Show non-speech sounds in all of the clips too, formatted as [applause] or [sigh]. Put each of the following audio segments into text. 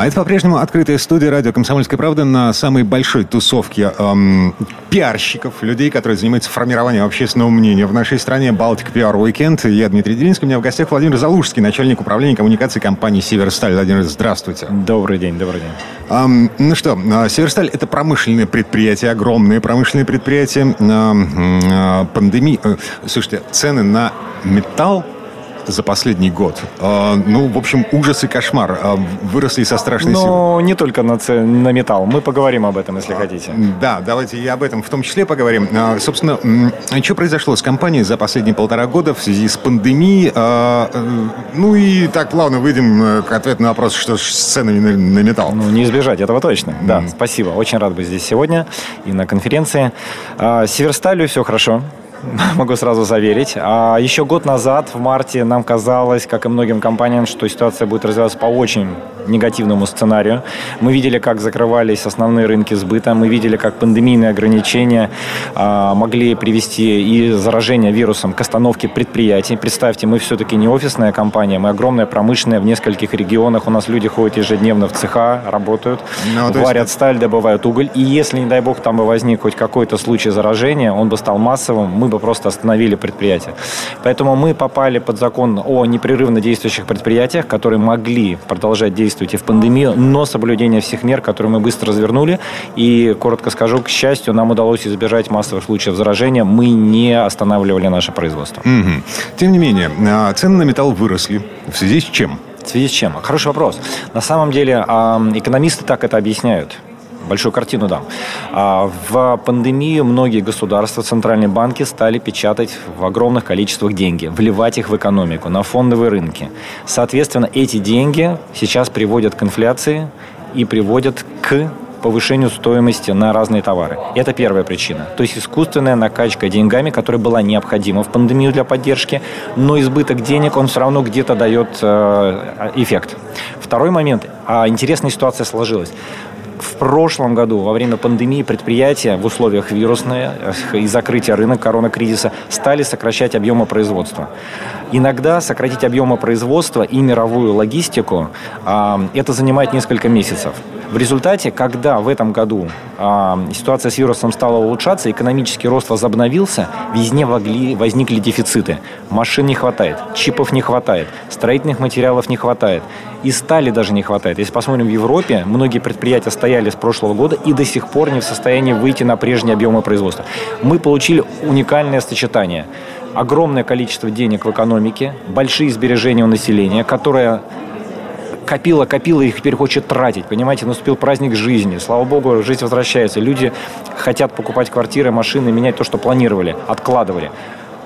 А это по-прежнему открытая студия радио «Комсомольская правда» на самой большой тусовке эм, пиарщиков, людей, которые занимаются формированием общественного мнения в нашей стране. «Балтик Пиар Уикенд». Я Дмитрий Делинский. У меня в гостях Владимир Залужский, начальник управления коммуникации компании «Северсталь». Владимир, здравствуйте. Добрый день, добрый день. Эм, ну что, э, «Северсталь» — это промышленное предприятие, огромное промышленное предприятие. Э, э, пандемия... Э, слушайте, цены на металл за последний год. А, ну, в общем, ужас и кошмар. А, выросли со страшной Но силой. не только на, на металл. Мы поговорим об этом, если хотите. Да, давайте и об этом в том числе поговорим. А, собственно, что произошло с компанией за последние полтора года в связи с пандемией? Э, ну и так плавно выйдем э, к ответу на вопрос, что с ценами на, металл. Ну, не избежать этого точно. Mm. Да, спасибо. Очень рад быть здесь сегодня и на конференции. Северсталью все хорошо. [laughs] могу сразу заверить. А еще год назад, в марте, нам казалось, как и многим компаниям, что ситуация будет развиваться по очень негативному сценарию. Мы видели, как закрывались основные рынки сбыта, мы видели, как пандемийные ограничения а, могли привести и заражение вирусом к остановке предприятий. Представьте, мы все-таки не офисная компания, мы огромная промышленная в нескольких регионах. У нас люди ходят ежедневно в цеха, работают, ну, варят есть... сталь, добывают уголь. И если, не дай бог, там бы возник хоть какой-то случай заражения, он бы стал массовым, мы бы просто остановили предприятие. Поэтому мы попали под закон о непрерывно действующих предприятиях, которые могли продолжать действовать и в пандемию, но соблюдение всех мер, которые мы быстро развернули. И, коротко скажу, к счастью, нам удалось избежать массовых случаев заражения. Мы не останавливали наше производство. Угу. Тем не менее, а, цены на металл выросли. В связи с чем? В связи с чем? Хороший вопрос. На самом деле, экономисты так это объясняют большую картину дам. А, в пандемию многие государства, центральные банки стали печатать в огромных количествах деньги, вливать их в экономику, на фондовые рынки. Соответственно, эти деньги сейчас приводят к инфляции и приводят к повышению стоимости на разные товары. Это первая причина. То есть искусственная накачка деньгами, которая была необходима в пандемию для поддержки, но избыток денег, он все равно где-то дает э, эффект. Второй момент. А интересная ситуация сложилась прошлом году, во время пандемии, предприятия в условиях вирусной и закрытия рынка коронакризиса стали сокращать объемы производства. Иногда сократить объемы производства и мировую логистику, а, это занимает несколько месяцев. В результате, когда в этом году э, ситуация с вирусом стала улучшаться, экономический рост возобновился, везде могли, возникли дефициты. Машин не хватает, чипов не хватает, строительных материалов не хватает. И стали даже не хватает. Если посмотрим в Европе, многие предприятия стояли с прошлого года и до сих пор не в состоянии выйти на прежние объемы производства. Мы получили уникальное сочетание огромное количество денег в экономике, большие сбережения у населения, которое копила, копила и теперь хочет тратить. Понимаете, наступил праздник жизни. Слава богу, жизнь возвращается. Люди хотят покупать квартиры, машины, менять то, что планировали, откладывали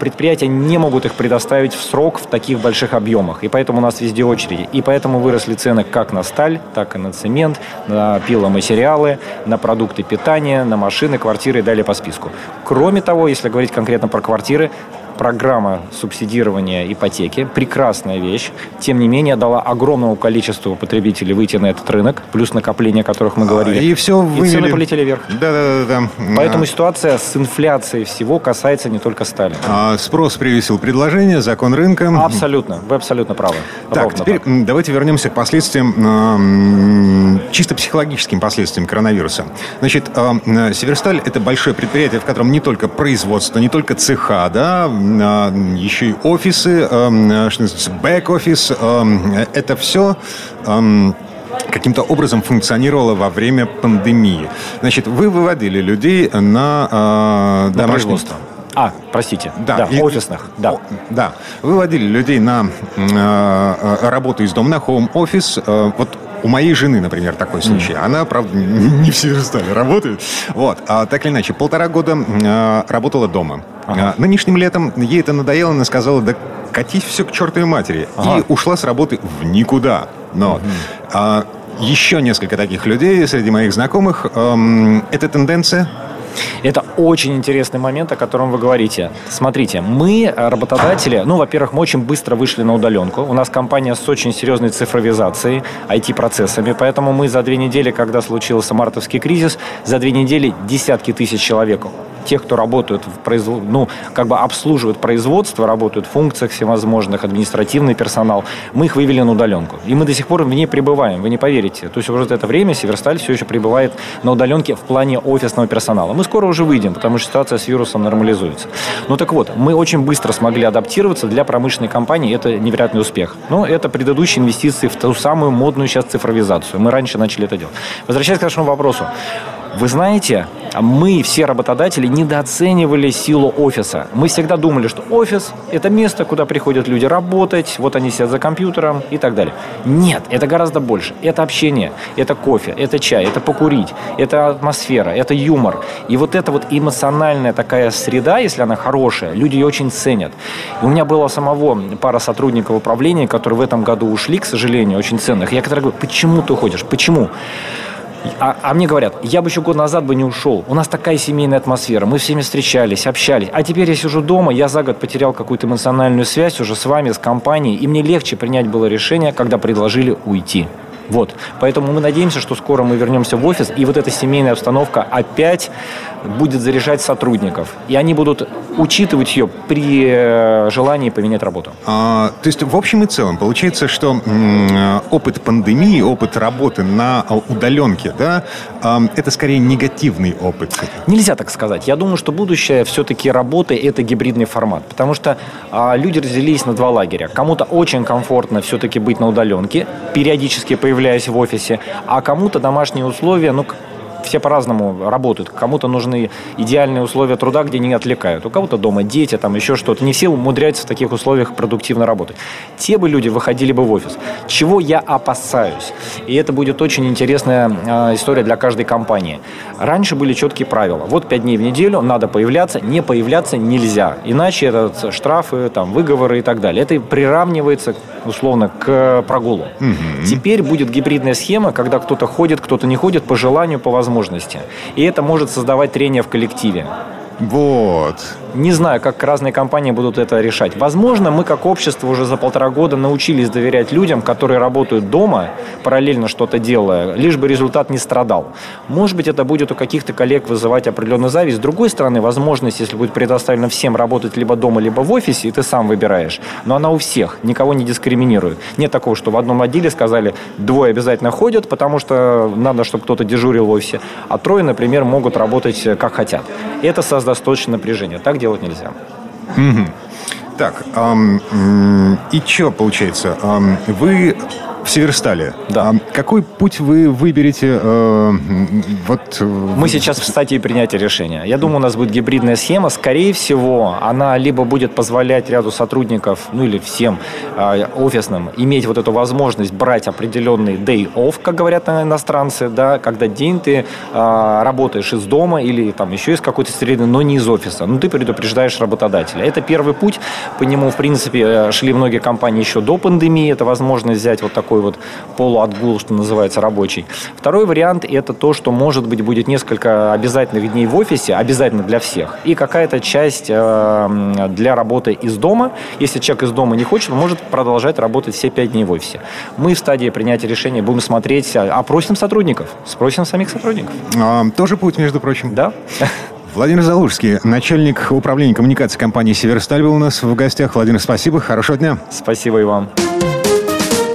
предприятия не могут их предоставить в срок в таких больших объемах. И поэтому у нас везде очереди. И поэтому выросли цены как на сталь, так и на цемент, на пиломатериалы, на продукты питания, на машины, квартиры и далее по списку. Кроме того, если говорить конкретно про квартиры, программа субсидирования ипотеки, прекрасная вещь, тем не менее дала огромному количеству потребителей выйти на этот рынок, плюс накопления, о которых мы говорили. И все вывели. И цены полетели вверх. Да, да, да. Поэтому а... ситуация с инфляцией всего касается не только стали. А спрос превысил предложение, закон рынка. Абсолютно. Вы абсолютно правы. Так, Ровно теперь так. давайте вернемся к последствиям, чисто психологическим последствиям коронавируса. Значит, Северсталь – это большое предприятие, в котором не только производство, не только цеха, да, еще и офисы, эм, что называется, бэк-офис. Эм, это все эм, каким-то образом функционировало во время пандемии. Значит, вы выводили людей на, э, на производство. А, простите, да, да и, офисных, да. Да, выводили людей на э, работу из дома, на хоум-офис. Э, вот у моей жены, например, такой случай. Она, правда, не в Северстале работает. Вот. А, так или иначе, полтора года а, работала дома. Ага. А, нынешним летом ей это надоело, она сказала, да катись все к чертовой матери. Ага. И ушла с работы в никуда. Но угу. а, еще несколько таких людей среди моих знакомых. Эм, эта тенденция Это очень интересный момент, о котором вы говорите. Смотрите, мы, работодатели, ну, во-первых, мы очень быстро вышли на удаленку. У нас компания с очень серьезной цифровизацией, IT-процессами, поэтому мы за две недели, когда случился мартовский кризис, за две недели десятки тысяч человек тех, кто работают в производ... ну, как бы обслуживают производство, работают в функциях всевозможных, административный персонал, мы их вывели на удаленку. И мы до сих пор в ней пребываем, вы не поверите. То есть уже это время Северсталь все еще пребывает на удаленке в плане офисного персонала. Мы скоро уже выйдем, потому что ситуация с вирусом нормализуется. Ну так вот, мы очень быстро смогли адаптироваться для промышленной компании. Это невероятный успех. Но это предыдущие инвестиции в ту самую модную сейчас цифровизацию. Мы раньше начали это делать. Возвращаясь к вашему вопросу. Вы знаете, мы, все работодатели, недооценивали силу офиса. Мы всегда думали, что офис – это место, куда приходят люди работать, вот они сидят за компьютером и так далее. Нет, это гораздо больше. Это общение, это кофе, это чай, это покурить, это атмосфера, это юмор. И вот эта вот эмоциональная такая среда, если она хорошая, люди ее очень ценят. И у меня было самого пара сотрудников управления, которые в этом году ушли, к сожалению, очень ценных. Я когда говорю, почему ты уходишь? Почему? А, а мне говорят, я бы еще год назад бы не ушел. У нас такая семейная атмосфера. Мы всеми встречались, общались. А теперь я сижу дома, я за год потерял какую-то эмоциональную связь уже с вами, с компанией. И мне легче принять было решение, когда предложили уйти. Вот. Поэтому мы надеемся, что скоро мы вернемся в офис, и вот эта семейная обстановка опять будет заряжать сотрудников. И они будут учитывать ее при э, желании поменять работу. А, то есть, в общем и целом, получается, что м, опыт пандемии, опыт работы на удаленке, да, а, это скорее негативный опыт. Нельзя так сказать. Я думаю, что будущее все-таки работы – это гибридный формат. Потому что а, люди разделились на два лагеря. Кому-то очень комфортно все-таки быть на удаленке, периодически появляясь в офисе, а кому-то домашние условия, ну, все по-разному работают. Кому-то нужны идеальные условия труда, где не отвлекают. У кого-то дома дети, там еще что-то. Не все умудряются в таких условиях продуктивно работать. Те бы люди выходили бы в офис. Чего я опасаюсь? И это будет очень интересная э, история для каждой компании. Раньше были четкие правила. Вот пять дней в неделю надо появляться, не появляться нельзя. Иначе это штрафы, там, выговоры и так далее. Это приравнивается условно к прогулу. Угу. Теперь будет гибридная схема, когда кто-то ходит, кто-то не ходит по желанию, по возможности возможности. И это может создавать трение в коллективе. Вот. Не знаю, как разные компании будут это решать. Возможно, мы как общество уже за полтора года научились доверять людям, которые работают дома, параллельно что-то делая, лишь бы результат не страдал. Может быть, это будет у каких-то коллег вызывать определенную зависть. С другой стороны, возможность, если будет предоставлена всем работать либо дома, либо в офисе, и ты сам выбираешь. Но она у всех, никого не дискриминирует. Нет такого, что в одном отделе сказали, двое обязательно ходят, потому что надо, чтобы кто-то дежурил в офисе, а трое, например, могут работать как хотят. Это создаст точно напряжение. Так делать нельзя. Так, и что получается? Вы в Северстале. Да. А какой путь вы выберете? Э, вот... Э, Мы сейчас в стадии принятия решения. Я думаю, у нас будет гибридная схема. Скорее всего, она либо будет позволять ряду сотрудников, ну или всем э, офисным, иметь вот эту возможность брать определенный day off, как говорят иностранцы, да, когда день ты э, работаешь из дома или там еще из какой-то среды, но не из офиса. Ну, ты предупреждаешь работодателя. Это первый путь. По нему, в принципе, э, шли многие компании еще до пандемии. Это возможность взять вот такой такой вот полуотгул, что называется, рабочий. Второй вариант – это то, что, может быть, будет несколько обязательных дней в офисе, обязательно для всех, и какая-то часть э, для работы из дома. Если человек из дома не хочет, он может продолжать работать все пять дней в офисе. Мы в стадии принятия решения будем смотреть, а, опросим сотрудников, спросим самих сотрудников. А, тоже путь, между прочим. Да. Владимир Залужский, начальник управления коммуникации компании «Северсталь» был у нас в гостях. Владимир, спасибо, хорошего дня. Спасибо и вам.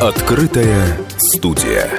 Открытая студия.